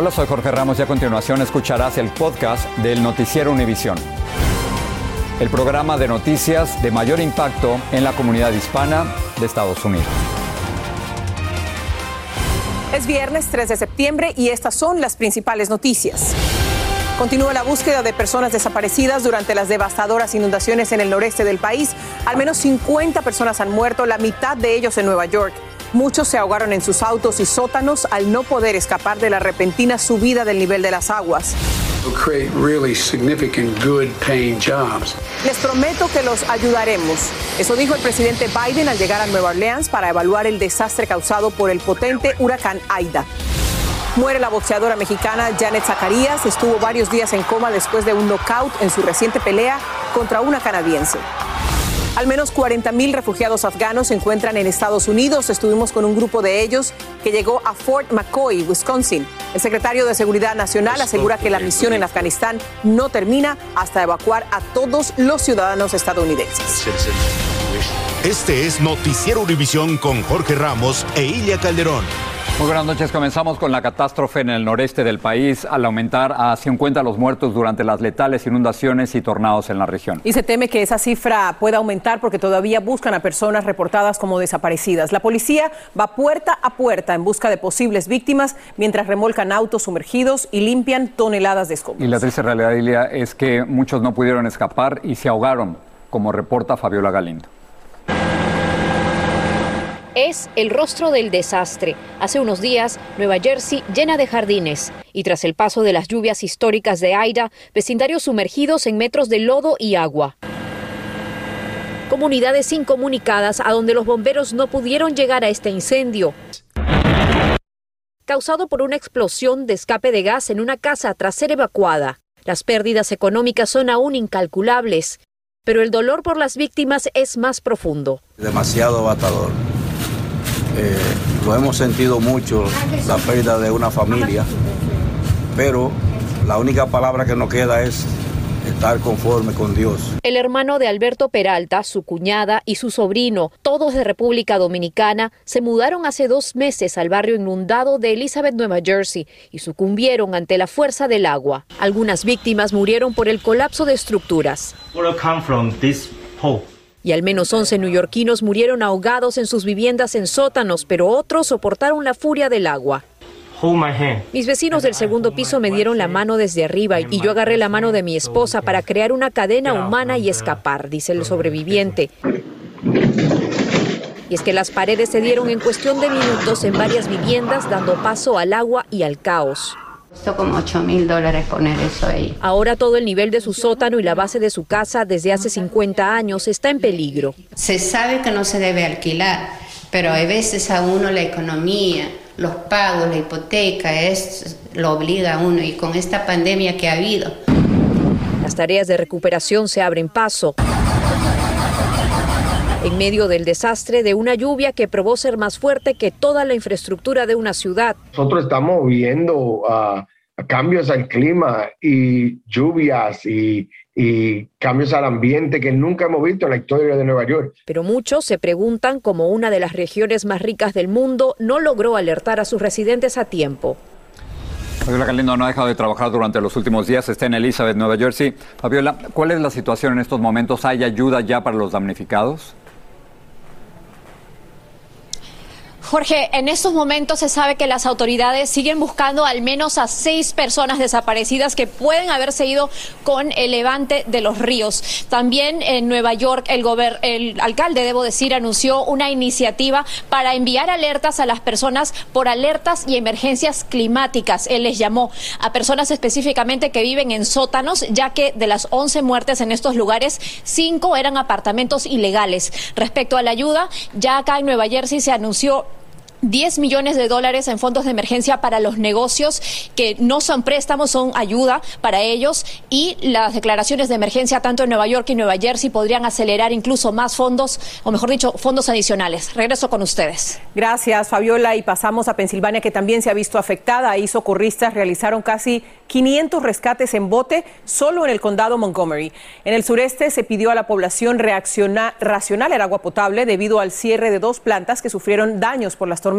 Hola, soy Jorge Ramos y a continuación escucharás el podcast del Noticiero Univisión. El programa de noticias de mayor impacto en la comunidad hispana de Estados Unidos. Es viernes 3 de septiembre y estas son las principales noticias. Continúa la búsqueda de personas desaparecidas durante las devastadoras inundaciones en el noreste del país. Al menos 50 personas han muerto, la mitad de ellos en Nueva York. Muchos se ahogaron en sus autos y sótanos al no poder escapar de la repentina subida del nivel de las aguas. Les prometo que los ayudaremos. Eso dijo el presidente Biden al llegar a Nueva Orleans para evaluar el desastre causado por el potente huracán Aida. Muere la boxeadora mexicana Janet Zacarías. Estuvo varios días en coma después de un knockout en su reciente pelea contra una canadiense. Al menos 40 mil refugiados afganos se encuentran en Estados Unidos. Estuvimos con un grupo de ellos que llegó a Fort McCoy, Wisconsin. El secretario de Seguridad Nacional asegura que la misión en Afganistán no termina hasta evacuar a todos los ciudadanos estadounidenses. Este es Noticiero Univisión con Jorge Ramos e Ilia Calderón. Muy buenas noches. Comenzamos con la catástrofe en el noreste del país al aumentar a 50 los muertos durante las letales inundaciones y tornados en la región. Y se teme que esa cifra pueda aumentar porque todavía buscan a personas reportadas como desaparecidas. La policía va puerta a puerta en busca de posibles víctimas mientras remolcan autos sumergidos y limpian toneladas de escombros. Y la triste realidad, Ilia, es que muchos no pudieron escapar y se ahogaron, como reporta Fabiola Galindo es el rostro del desastre. Hace unos días, Nueva Jersey llena de jardines y tras el paso de las lluvias históricas de Aida, vecindarios sumergidos en metros de lodo y agua. Comunidades incomunicadas a donde los bomberos no pudieron llegar a este incendio. Causado por una explosión de escape de gas en una casa tras ser evacuada. Las pérdidas económicas son aún incalculables, pero el dolor por las víctimas es más profundo. Demasiado abatador eh, lo hemos sentido mucho, la pérdida de una familia, pero la única palabra que nos queda es estar conforme con Dios. El hermano de Alberto Peralta, su cuñada y su sobrino, todos de República Dominicana, se mudaron hace dos meses al barrio inundado de Elizabeth, Nueva Jersey, y sucumbieron ante la fuerza del agua. Algunas víctimas murieron por el colapso de estructuras y al menos 11 neoyorquinos murieron ahogados en sus viviendas en sótanos, pero otros soportaron la furia del agua. Mis vecinos del segundo piso me dieron la mano desde arriba y yo agarré la mano de mi esposa para crear una cadena humana y escapar, dice el sobreviviente. Y es que las paredes se dieron en cuestión de minutos en varias viviendas, dando paso al agua y al caos. Costó como 8 mil dólares poner eso ahí. Ahora todo el nivel de su sótano y la base de su casa desde hace 50 años está en peligro. Se sabe que no se debe alquilar, pero a veces a uno la economía, los pagos, la hipoteca, es, lo obliga a uno. Y con esta pandemia que ha habido. Las tareas de recuperación se abren paso en medio del desastre de una lluvia que probó ser más fuerte que toda la infraestructura de una ciudad. Nosotros estamos viendo cambios al clima y lluvias y, y cambios al ambiente que nunca hemos visto en la historia de Nueva York. Pero muchos se preguntan cómo una de las regiones más ricas del mundo no logró alertar a sus residentes a tiempo. Fabiola Galindo no ha dejado de trabajar durante los últimos días, está en Elizabeth, Nueva Jersey. Fabiola, ¿cuál es la situación en estos momentos? ¿Hay ayuda ya para los damnificados? Jorge, en estos momentos se sabe que las autoridades siguen buscando al menos a seis personas desaparecidas que pueden haberse ido con el levante de los ríos. También en Nueva York el, el alcalde, debo decir, anunció una iniciativa para enviar alertas a las personas por alertas y emergencias climáticas. Él les llamó a personas específicamente que viven en sótanos, ya que de las 11 muertes en estos lugares, cinco eran apartamentos ilegales. Respecto a la ayuda, ya acá en Nueva Jersey se anunció 10 millones de dólares en fondos de emergencia para los negocios que no son préstamos, son ayuda para ellos y las declaraciones de emergencia tanto en Nueva York y Nueva Jersey podrían acelerar incluso más fondos, o mejor dicho, fondos adicionales. Regreso con ustedes. Gracias, Fabiola. Y pasamos a Pensilvania, que también se ha visto afectada. Ahí socorristas realizaron casi 500 rescates en bote solo en el condado Montgomery. En el sureste se pidió a la población reaccionar, racional el agua potable debido al cierre de dos plantas que sufrieron daños por las tormentas.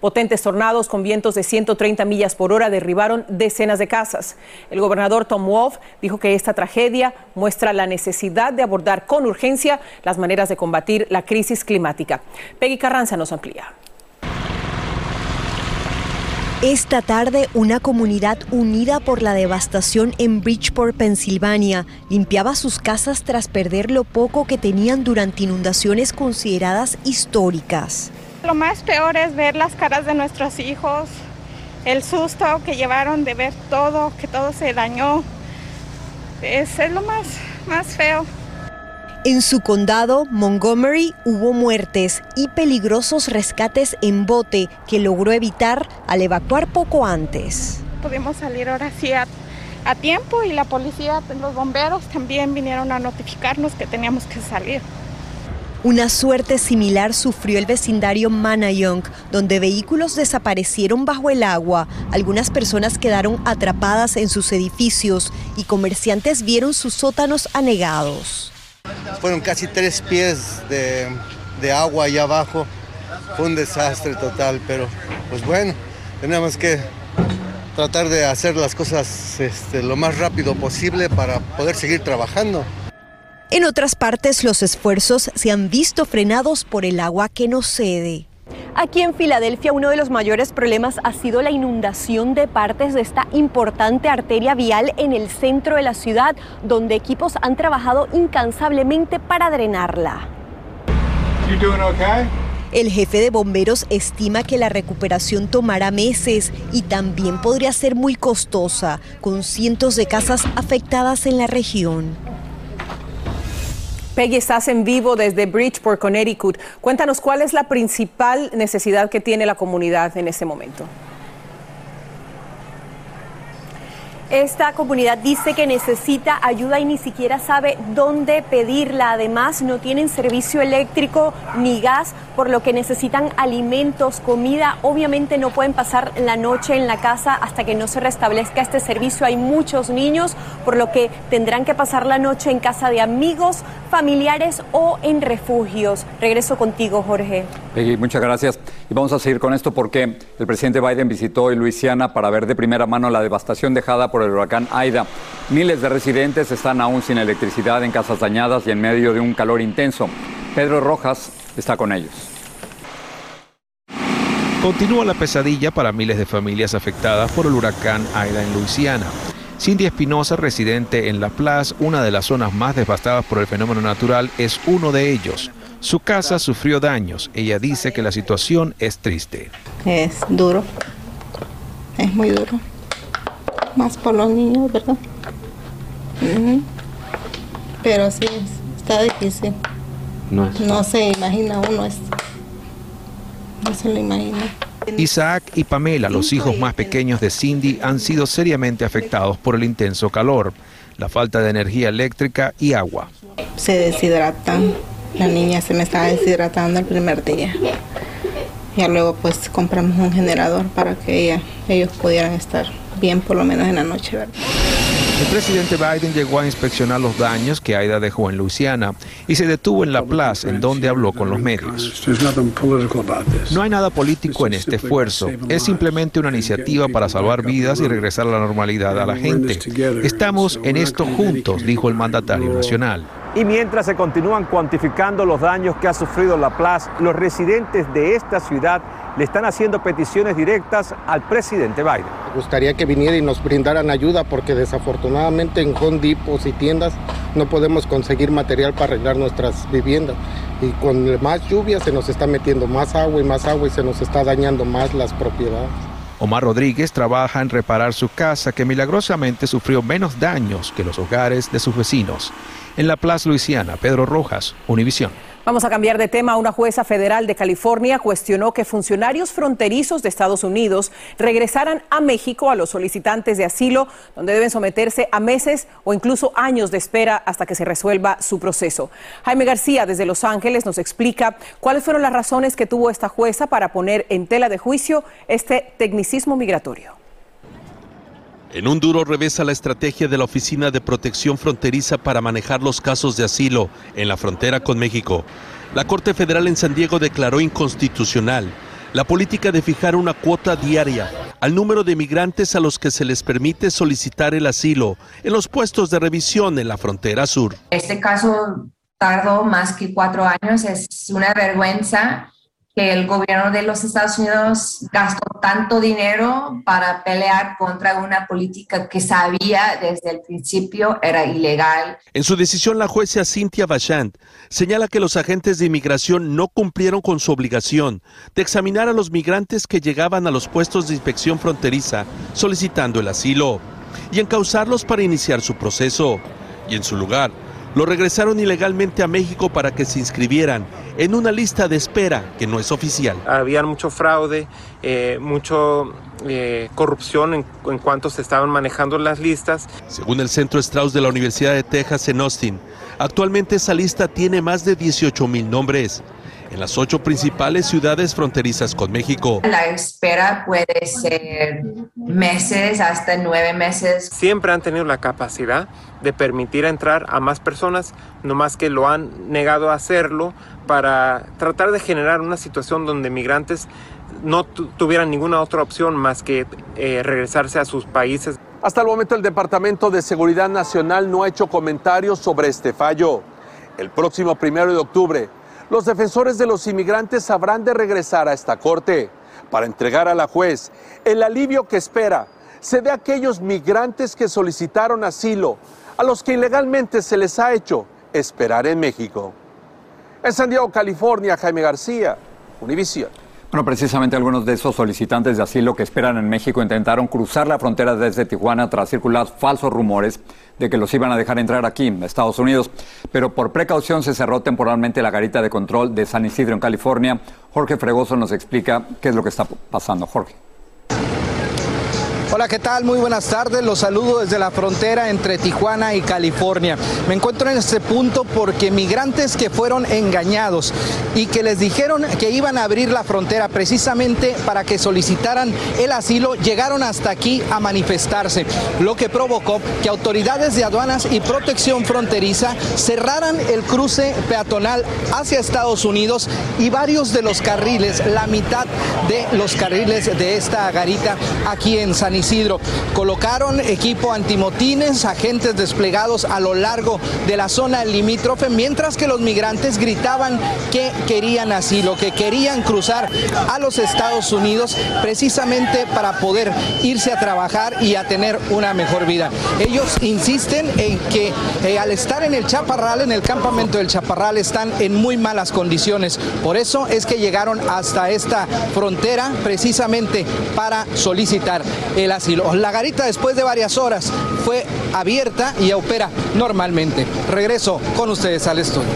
Potentes tornados con vientos de 130 millas por hora derribaron decenas de casas. El gobernador Tom Wolf dijo que esta tragedia muestra la necesidad de abordar con urgencia las maneras de combatir la crisis climática. Peggy Carranza nos amplía. Esta tarde, una comunidad unida por la devastación en Bridgeport, Pensilvania, limpiaba sus casas tras perder lo poco que tenían durante inundaciones consideradas históricas. Lo más peor es ver las caras de nuestros hijos, el susto que llevaron de ver todo, que todo se dañó. Es, es lo más, más feo. En su condado, Montgomery, hubo muertes y peligrosos rescates en bote que logró evitar al evacuar poco antes. Pudimos salir ahora sí a, a tiempo y la policía, los bomberos también vinieron a notificarnos que teníamos que salir. Una suerte similar sufrió el vecindario Manayong, donde vehículos desaparecieron bajo el agua, algunas personas quedaron atrapadas en sus edificios y comerciantes vieron sus sótanos anegados. Fueron casi tres pies de, agua allá abajo. Fue un desastre total, pero pues bueno, tenemos que tratar de hacer las cosas este, lo más rápido posible para poder seguir trabajando. En otras partes los esfuerzos se han visto frenados por el agua que no cede. Aquí en Filadelfia uno de los mayores problemas ha sido la inundación de partes de esta importante arteria vial en el centro de la ciudad, donde equipos han trabajado incansablemente para drenarla. El jefe de bomberos estima que la recuperación tomará meses y también podría ser muy costosa, con cientos de casas afectadas en la región. Peggy, estás en vivo desde Bridgeport, Connecticut. Cuéntanos cuál es la principal necesidad que tiene la comunidad en este momento. Esta comunidad dice que necesita ayuda y ni siquiera sabe dónde pedirla. Además, no tienen servicio eléctrico ni gas, por lo que necesitan alimentos, comida. Obviamente no pueden pasar la noche en la casa hasta que no se restablezca este servicio. Hay muchos niños, por lo que tendrán que pasar la noche en casa de amigos, familiares o en refugios. Regreso contigo, Jorge. Muchas gracias. Y vamos a seguir con esto porque el presidente Biden visitó Luisiana para ver de primera mano la devastación dejada por el huracán Aida. Miles de residentes están aún sin electricidad en casas dañadas y en medio de un calor intenso. Pedro Rojas está con ellos. Continúa la pesadilla para miles de familias afectadas por el huracán Aida en Luisiana. Cindy Espinosa, residente en La Plaza, una de las zonas más devastadas por el fenómeno natural, es uno de ellos. Su casa sufrió daños. Ella dice que la situación es triste. Es duro. Es muy duro más por los niños, ¿verdad? Pero sí, está difícil. No, no se imagina uno esto. No se lo imagina. Isaac y Pamela, los hijos más pequeños de Cindy, han sido seriamente afectados por el intenso calor, la falta de energía eléctrica y agua. Se deshidratan. La niña se me estaba deshidratando el primer día. Ya luego pues compramos un generador para que ella, ellos pudieran estar bien por lo menos en la noche. ¿verdad? El presidente Biden llegó a inspeccionar los daños que Aida dejó en Luisiana y se detuvo en la plaza en donde habló con los medios. No hay nada político en este esfuerzo, es simplemente una iniciativa para salvar vidas y regresar a la normalidad a la gente. Estamos en esto juntos, dijo el mandatario nacional. Y mientras se continúan cuantificando los daños que ha sufrido La Plaza, los residentes de esta ciudad le están haciendo peticiones directas al presidente Biden. Me gustaría que viniera y nos brindaran ayuda porque desafortunadamente en Home Depot y tiendas no podemos conseguir material para arreglar nuestras viviendas. Y con más lluvia se nos está metiendo más agua y más agua y se nos está dañando más las propiedades. Omar Rodríguez trabaja en reparar su casa que milagrosamente sufrió menos daños que los hogares de sus vecinos. En la Plaza Luisiana, Pedro Rojas, Univisión. Vamos a cambiar de tema. Una jueza federal de California cuestionó que funcionarios fronterizos de Estados Unidos regresaran a México a los solicitantes de asilo, donde deben someterse a meses o incluso años de espera hasta que se resuelva su proceso. Jaime García, desde Los Ángeles, nos explica cuáles fueron las razones que tuvo esta jueza para poner en tela de juicio este tecnicismo migratorio. En un duro revés a la estrategia de la Oficina de Protección Fronteriza para manejar los casos de asilo en la frontera con México, la Corte Federal en San Diego declaró inconstitucional la política de fijar una cuota diaria al número de migrantes a los que se les permite solicitar el asilo en los puestos de revisión en la frontera sur. Este caso tardó más que cuatro años, es una vergüenza que el gobierno de los Estados Unidos gastó tanto dinero para pelear contra una política que sabía desde el principio era ilegal. En su decisión, la jueza Cynthia Bachand señala que los agentes de inmigración no cumplieron con su obligación de examinar a los migrantes que llegaban a los puestos de inspección fronteriza solicitando el asilo y encauzarlos para iniciar su proceso. Y en su lugar, lo regresaron ilegalmente a México para que se inscribieran en una lista de espera que no es oficial. Había mucho fraude, eh, mucho eh, corrupción en, en cuanto se estaban manejando las listas. Según el Centro Strauss de la Universidad de Texas en Austin, actualmente esa lista tiene más de 18 mil nombres en las ocho principales ciudades fronterizas con México. La espera puede ser meses, hasta nueve meses. Siempre han tenido la capacidad de permitir entrar a más personas, no más que lo han negado a hacerlo para tratar de generar una situación donde migrantes no tuvieran ninguna otra opción más que eh, regresarse a sus países. Hasta el momento el Departamento de Seguridad Nacional no ha hecho comentarios sobre este fallo. El próximo primero de octubre, los defensores de los inmigrantes habrán de regresar a esta corte para entregar a la juez el alivio que espera se dé a aquellos migrantes que solicitaron asilo, a los que ilegalmente se les ha hecho esperar en México. En San Diego, California, Jaime García, Univisión. Bueno, precisamente algunos de esos solicitantes de asilo que esperan en México intentaron cruzar la frontera desde Tijuana tras circular falsos rumores de que los iban a dejar entrar aquí, en Estados Unidos. Pero por precaución se cerró temporalmente la garita de control de San Isidro, en California. Jorge Fregoso nos explica qué es lo que está pasando. Jorge. Hola, ¿qué tal? Muy buenas tardes. Los saludo desde la frontera entre Tijuana y California. Me encuentro en este punto porque migrantes que fueron engañados y que les dijeron que iban a abrir la frontera precisamente para que solicitaran el asilo, llegaron hasta aquí a manifestarse, lo que provocó que autoridades de aduanas y protección fronteriza cerraran el cruce peatonal hacia Estados Unidos y varios de los carriles, la mitad de los carriles de esta garita aquí en San Isidro. Colocaron equipo antimotines, agentes desplegados a lo largo de la zona limítrofe, mientras que los migrantes gritaban que querían asilo, que querían cruzar a los Estados Unidos precisamente para poder irse a trabajar y a tener una mejor vida. Ellos insisten en que eh, al estar en el Chaparral, en el campamento del Chaparral, están en muy malas condiciones. Por eso es que llegaron hasta esta frontera precisamente para solicitar el asilo. La garita después de varias horas fue abierta y opera normalmente. Regreso con ustedes al estudio.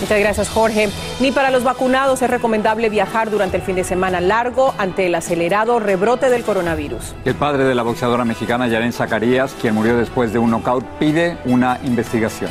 Muchas gracias, Jorge. Ni para los vacunados es recomendable viajar durante el fin de semana largo ante el acelerado rebrote del coronavirus. El padre de la boxeadora mexicana Yaren Zacarías, quien murió después de un knockout, pide una investigación.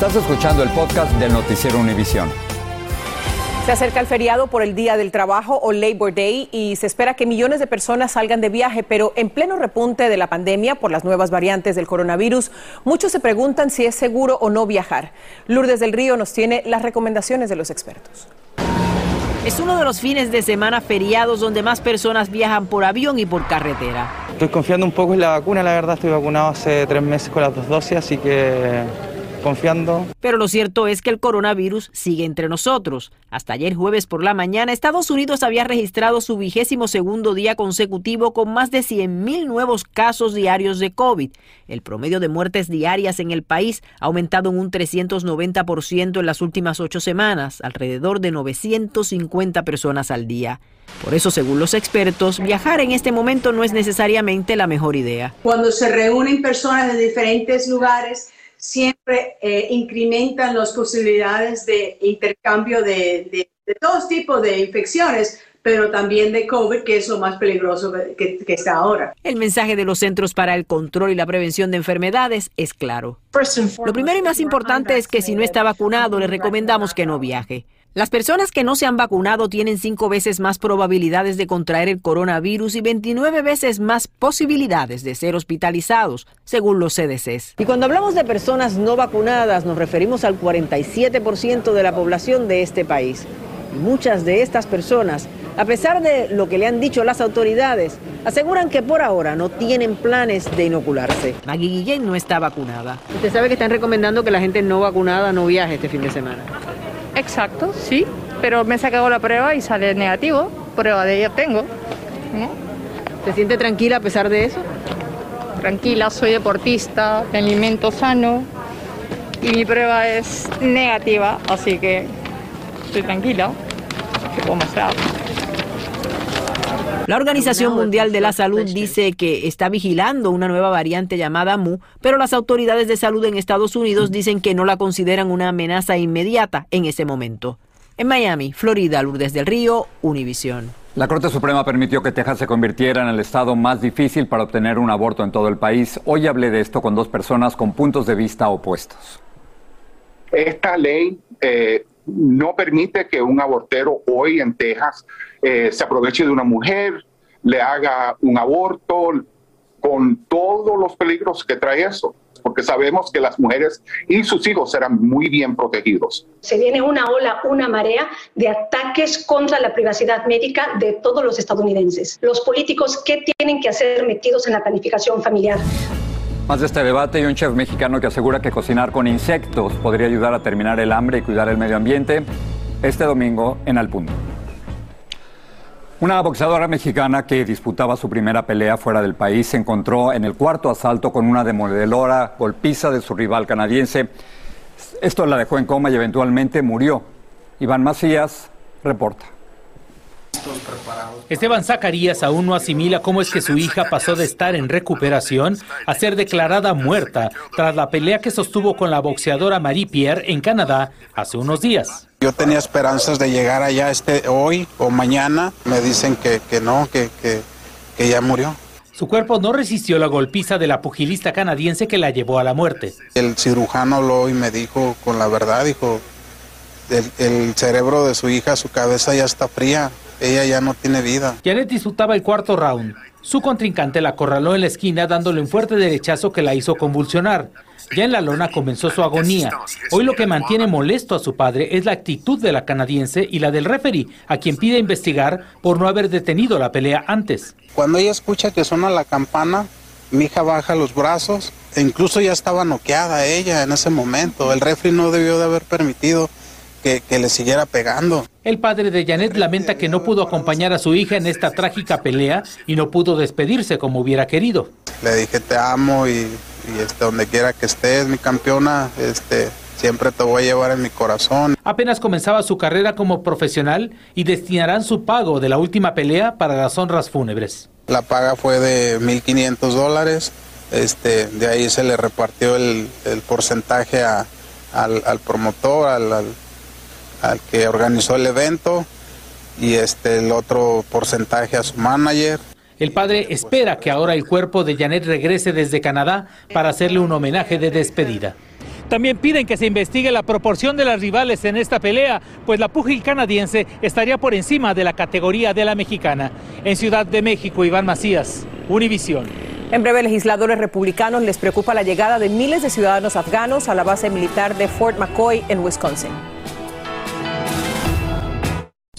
Estás escuchando el podcast del noticiero Univisión. Se acerca el feriado por el Día del Trabajo o Labor Day y se espera que millones de personas salgan de viaje, pero en pleno repunte de la pandemia por las nuevas variantes del coronavirus, muchos se preguntan si es seguro o no viajar. Lourdes del Río nos tiene las recomendaciones de los expertos. Es uno de los fines de semana feriados donde más personas viajan por avión y por carretera. Estoy confiando un poco en la vacuna, la verdad estoy vacunado hace tres meses con las dos dosis, así que confiando. Pero lo cierto es que el coronavirus sigue entre nosotros. Hasta ayer jueves por la mañana, Estados Unidos había registrado su vigésimo segundo día consecutivo con más de 100.000 nuevos casos diarios de COVID. El promedio de muertes diarias en el país ha aumentado en un 390% en las últimas ocho semanas, alrededor de 950 personas al día. Por eso, según los expertos, viajar en este momento no es necesariamente la mejor idea. Cuando se reúnen personas de diferentes lugares, siempre eh, incrementan las posibilidades de intercambio de, de, de todos tipos de infecciones, pero también de COVID, que es lo más peligroso que, que, está ahora. El mensaje de los Centros para el Control y la Prevención de Enfermedades es claro. Lo primero y más importante es que si no está vacunado, le recomendamos que no viaje. Las personas que no se han vacunado tienen cinco veces más probabilidades de contraer el coronavirus y 29 veces más posibilidades de ser hospitalizados, según los CDCs. Y cuando hablamos de personas no vacunadas, nos referimos al 47% de la población de este país. Y muchas de estas personas, a pesar de lo que le han dicho las autoridades, aseguran que por ahora no tienen planes de inocularse. Maggie Guillén no está vacunada. Usted sabe que están recomendando que la gente no vacunada no viaje este fin de semana. Exacto, sí, pero me he sacado la prueba y sale negativo, prueba de ella tengo. ¿Se siente tranquila a pesar de eso? Tranquila, soy deportista, me alimento sano y mi prueba es negativa, así que estoy tranquila. ¿Qué puedo mostrar? La Organización Mundial de la Salud dice que está vigilando una nueva variante llamada Mu, pero las autoridades de salud en Estados Unidos dicen que no la consideran una amenaza inmediata en ese momento. En Miami, Florida, Lourdes del Río, Univisión. La Corte Suprema permitió que Texas se convirtiera en el estado más difícil para obtener un aborto en todo el país. Hoy hablé de esto con dos personas con puntos de vista opuestos. Esta ley eh, no permite que un abortero hoy en Texas eh, se aproveche de una mujer, le haga un aborto con todos los peligros que trae eso, porque sabemos que las mujeres y sus hijos serán muy bien protegidos. Se viene una ola, una marea de ataques contra la privacidad médica de todos los estadounidenses. Los políticos, ¿qué tienen que hacer metidos en la planificación familiar? Más de este debate y un chef mexicano que asegura que cocinar con insectos podría ayudar a terminar el hambre y cuidar el medio ambiente este domingo en Al Punto. Una boxeadora mexicana que disputaba su primera pelea fuera del país se encontró en el cuarto asalto con una demoledora golpiza de su rival canadiense. Esto la dejó en coma y eventualmente murió. Iván Macías reporta. Esteban Zacarías aún no asimila cómo es que su hija pasó de estar en recuperación a ser declarada muerta tras la pelea que sostuvo con la boxeadora Marie Pierre en Canadá hace unos días. Yo tenía esperanzas de llegar allá este hoy o mañana. Me dicen que, que no, que, que, que ya murió. Su cuerpo no resistió la golpiza de la pugilista canadiense que la llevó a la muerte. El cirujano habló y me dijo con la verdad, dijo, el, el cerebro de su hija, su cabeza ya está fría, ella ya no tiene vida. Janet disfrutaba el cuarto round. Su contrincante la acorraló en la esquina dándole un fuerte derechazo que la hizo convulsionar. Ya en la lona comenzó su agonía. Hoy lo que mantiene molesto a su padre es la actitud de la canadiense y la del referee, a quien pide investigar por no haber detenido la pelea antes. Cuando ella escucha que suena la campana, mi hija baja los brazos e incluso ya estaba noqueada ella en ese momento. El referee no debió de haber permitido que, que, le siguiera pegando. El padre de Janet lamenta que no pudo acompañar a su hija en esta trágica pelea y no pudo despedirse como hubiera querido. Le dije te amo y, y este, donde quiera que estés, mi campeona, este, siempre te voy a llevar en mi corazón. Apenas comenzaba su carrera como profesional y destinarán su pago de la última pelea para las honras fúnebres. La paga fue de 1.500 dólares. Este, de ahí se le repartió el, el porcentaje a, al, al, promotor, al, al al que organizó el evento y este el otro porcentaje a su manager. El padre espera que ahora el cuerpo de Janet regrese desde Canadá para hacerle un homenaje de despedida. También piden que se investigue la proporción de las rivales en esta pelea, pues la púgil canadiense estaría por encima de la categoría de la mexicana. En Ciudad de México, Iván Macías, Univisión. En breve, legisladores republicanos les preocupa la llegada de miles de ciudadanos afganos a la base militar de Fort McCoy en Wisconsin.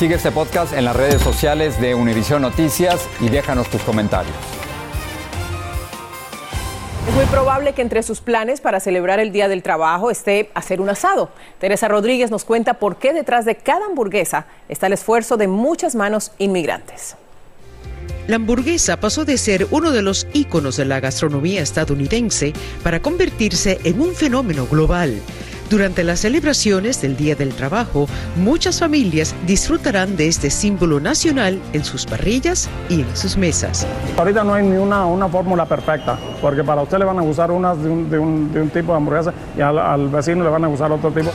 Sigue este podcast en las redes sociales de Univision Noticias y déjanos tus comentarios. Es muy probable que entre sus planes para celebrar el Día del Trabajo esté hacer un asado. Teresa Rodríguez nos cuenta por qué detrás de cada hamburguesa está el esfuerzo de muchas manos inmigrantes. La hamburguesa pasó de ser uno de los íconos de la gastronomía estadounidense para convertirse en un fenómeno global. Durante las celebraciones del Día del Trabajo, muchas familias disfrutarán de este símbolo nacional en sus parrillas y en sus mesas. Ahorita no hay ni una, una fórmula perfecta, porque para usted le van a gustar unas de un, de un, de un tipo de hamburguesa y al, al vecino le van a gustar otro tipo.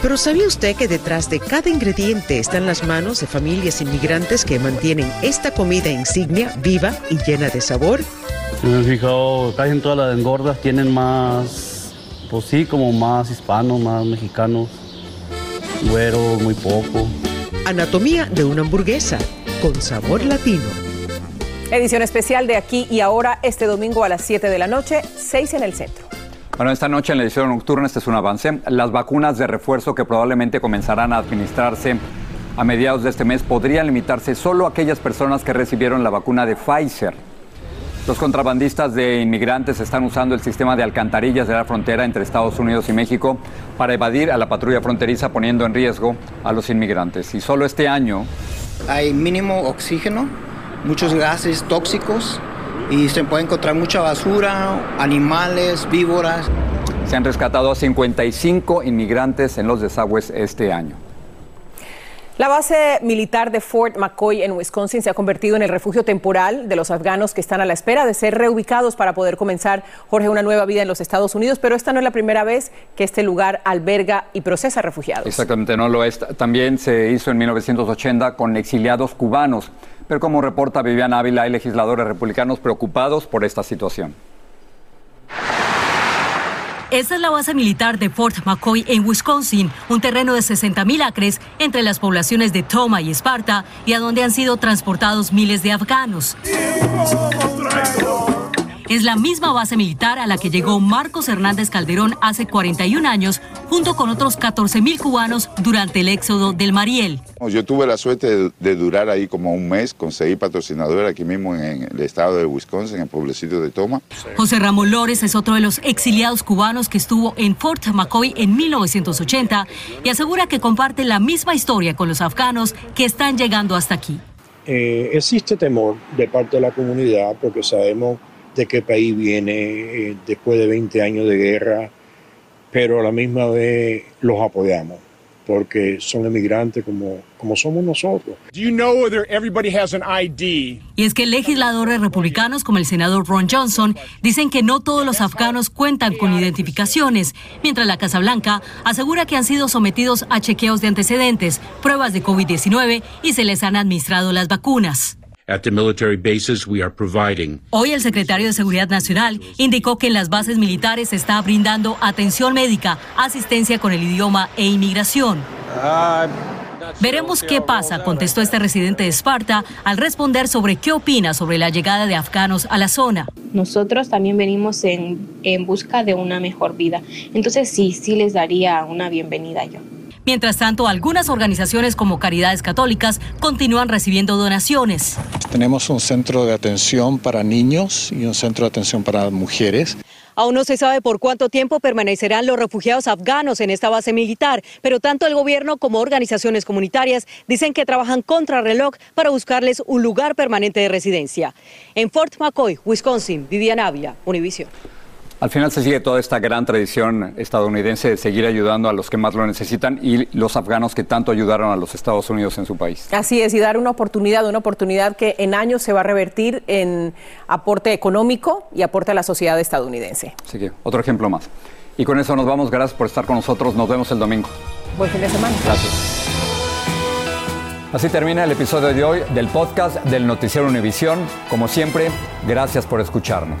Pero ¿sabía usted que detrás de cada ingrediente están las manos de familias inmigrantes que mantienen esta comida insignia viva y llena de sabor? Me he fijado, casi en todas las engordas tienen más pues sí, como más hispanos, más mexicanos, güero, muy poco. Anatomía de una hamburguesa con sabor latino. Edición especial de aquí y ahora este domingo a las 7 de la noche, 6 en el centro. Bueno, esta noche en la edición nocturna, este es un avance, las vacunas de refuerzo que probablemente comenzarán a administrarse a mediados de este mes podrían limitarse solo a aquellas personas que recibieron la vacuna de Pfizer. Los contrabandistas de inmigrantes están usando el sistema de alcantarillas de la frontera entre Estados Unidos y México para evadir a la patrulla fronteriza poniendo en riesgo a los inmigrantes. Y solo este año... Hay mínimo oxígeno, muchos gases tóxicos y se puede encontrar mucha basura, animales, víboras. Se han rescatado a 55 inmigrantes en los desagües este año. La base militar de Fort McCoy en Wisconsin se ha convertido en el refugio temporal de los afganos que están a la espera de ser reubicados para poder comenzar, Jorge, una nueva vida en los Estados Unidos, pero esta no es la primera vez que este lugar alberga y procesa refugiados. Exactamente, no lo es. También se hizo en 1980 con exiliados cubanos, pero como reporta Viviana Ávila, hay legisladores republicanos preocupados por esta situación. Esta es la base militar de Fort McCoy en Wisconsin, un terreno de 60.000 acres entre las poblaciones de Toma y Esparta y a donde han sido transportados miles de afganos. Es la misma base militar a la que llegó Marcos Hernández Calderón hace 41 años, junto con otros 14 mil cubanos durante el éxodo del Mariel. Yo tuve la suerte de, durar ahí como un mes, conseguí patrocinador aquí mismo en el estado de Wisconsin, en el pueblecito de Toma. José Ramón Lores es otro de los exiliados cubanos que estuvo en Fort McCoy en 1980 y asegura que comparte la misma historia con los afganos que están llegando hasta aquí. Eh, existe temor de parte de la comunidad porque sabemos de qué país viene eh, después de 20 años de guerra, pero a la misma vez los apoyamos porque son emigrantes como, como somos nosotros. Y es que legisladores republicanos como el senador Ron Johnson dicen que no todos los afganos cuentan con identificaciones, mientras la Casa Blanca asegura que han sido sometidos a chequeos de antecedentes, pruebas de COVID-19 y se les han administrado las vacunas. Hoy el secretario de Seguridad Nacional indicó que en las bases militares se está brindando atención médica, asistencia con el idioma e inmigración. Veremos qué pasa, contestó este residente de Esparta al responder sobre qué opina sobre la llegada de afganos a la zona. Nosotros también venimos en, en busca de una mejor vida. Entonces sí, sí les daría una bienvenida yo. Mientras tanto, algunas organizaciones como Caridades Católicas continúan recibiendo donaciones. Tenemos un centro de atención para niños y un centro de atención para mujeres. Aún no se sabe por cuánto tiempo permanecerán los refugiados afganos en esta base militar, pero tanto el gobierno como organizaciones comunitarias dicen que trabajan contra reloj para buscarles un lugar permanente de residencia. En Fort McCoy, Wisconsin, Vivian Ávila, Univision. Al final se sigue toda esta gran tradición estadounidense de seguir ayudando a los que más lo necesitan y los afganos que tanto ayudaron a los Estados Unidos en su país. Así es, y dar una oportunidad, una oportunidad que en años se va a revertir en aporte económico y aporte a la sociedad estadounidense. Así que, otro ejemplo más. Y con eso nos vamos. Gracias por estar con nosotros. Nos vemos el domingo. Buen fin de semana. Gracias. Así termina el episodio de hoy del podcast del Noticiero Univisión. Como siempre, gracias por escucharnos.